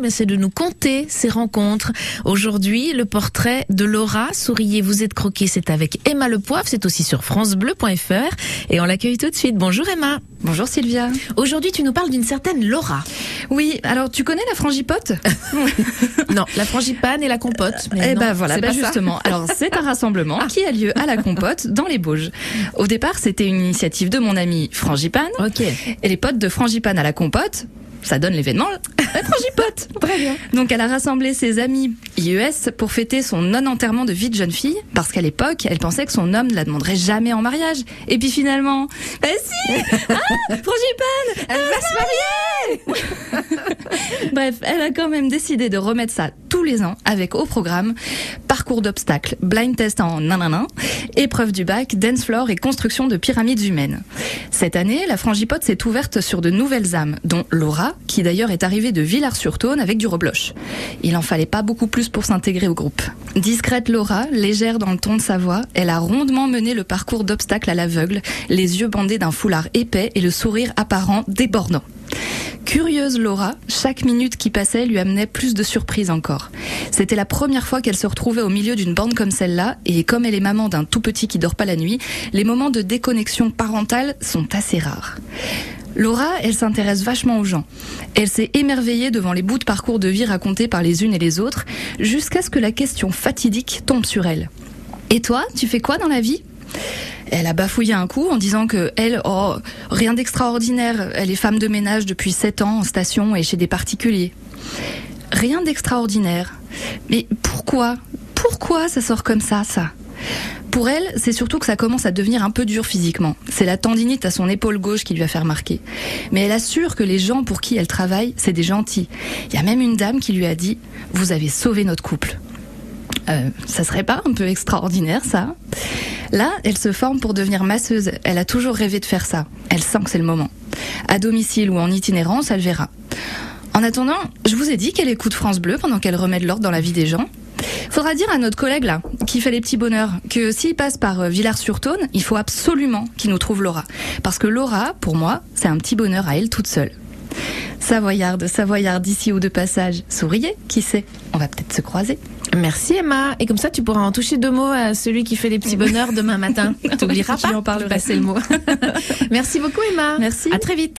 mais c'est de nous compter ces rencontres. Aujourd'hui, le portrait de Laura. Souriez, vous êtes croqué, c'est avec Emma Le Poivre, c'est aussi sur francebleu.fr et on l'accueille tout de suite. Bonjour Emma. Bonjour Sylvia. Aujourd'hui, tu nous parles d'une certaine Laura. Oui, alors tu connais la frangipote Non, la frangipane et la compote. eh ben voilà, ben justement. Alors c'est un rassemblement qui a lieu à la compote dans les Bauges. Au départ, c'était une initiative de mon ami Frangipane. Ok. Et les potes de Frangipane à la compote ça donne l'événement la frangipote. Très bien. Donc elle a rassemblé ses amis IES pour fêter son non-enterrement de vie de jeune fille, parce qu'à l'époque, elle pensait que son homme ne la demanderait jamais en mariage. Et puis finalement, bah si ah, Frangipane Elle va se marier Bref, elle a quand même décidé de remettre ça les ans avec au programme parcours d'obstacles, blind test en nanana, épreuve du bac, dance floor et construction de pyramides humaines. Cette année, la frangipote s'est ouverte sur de nouvelles âmes, dont Laura, qui d'ailleurs est arrivée de Villars-sur-Tône avec du rebloche. Il en fallait pas beaucoup plus pour s'intégrer au groupe. Discrète Laura, légère dans le ton de sa voix, elle a rondement mené le parcours d'obstacles à l'aveugle, les yeux bandés d'un foulard épais et le sourire apparent débordant. Curieuse Laura, chaque minute qui passait lui amenait plus de surprises encore. C'était la première fois qu'elle se retrouvait au milieu d'une bande comme celle-là, et comme elle est maman d'un tout petit qui dort pas la nuit, les moments de déconnexion parentale sont assez rares. Laura, elle s'intéresse vachement aux gens. Elle s'est émerveillée devant les bouts de parcours de vie racontés par les unes et les autres, jusqu'à ce que la question fatidique tombe sur elle. Et toi, tu fais quoi dans la vie? Elle a bafouillé un coup en disant que elle, oh, rien d'extraordinaire. Elle est femme de ménage depuis 7 ans en station et chez des particuliers. Rien d'extraordinaire. Mais pourquoi? Pourquoi ça sort comme ça, ça? Pour elle, c'est surtout que ça commence à devenir un peu dur physiquement. C'est la tendinite à son épaule gauche qui lui a fait remarquer. Mais elle assure que les gens pour qui elle travaille, c'est des gentils. Il y a même une dame qui lui a dit Vous avez sauvé notre couple. Euh, ça serait pas un peu extraordinaire, ça? Là, elle se forme pour devenir masseuse. Elle a toujours rêvé de faire ça. Elle sent que c'est le moment. À domicile ou en itinérance, elle verra. En attendant, je vous ai dit qu'elle écoute France Bleu pendant qu'elle remet de l'ordre dans la vie des gens. Faudra dire à notre collègue là, qui fait les petits bonheurs, que s'il passe par euh, Villars-sur-Tône, il faut absolument qu'il nous trouve Laura. Parce que Laura, pour moi, c'est un petit bonheur à elle toute seule. Savoyarde, Savoyarde d'ici ou de passage, souriez, qui sait, on va peut-être se croiser. Merci Emma. Et comme ça, tu pourras en toucher deux mots à celui qui fait les petits bonheurs demain matin. T'oublieras pas. en parlerai. Passer le mot. Merci beaucoup Emma. Merci. À très vite.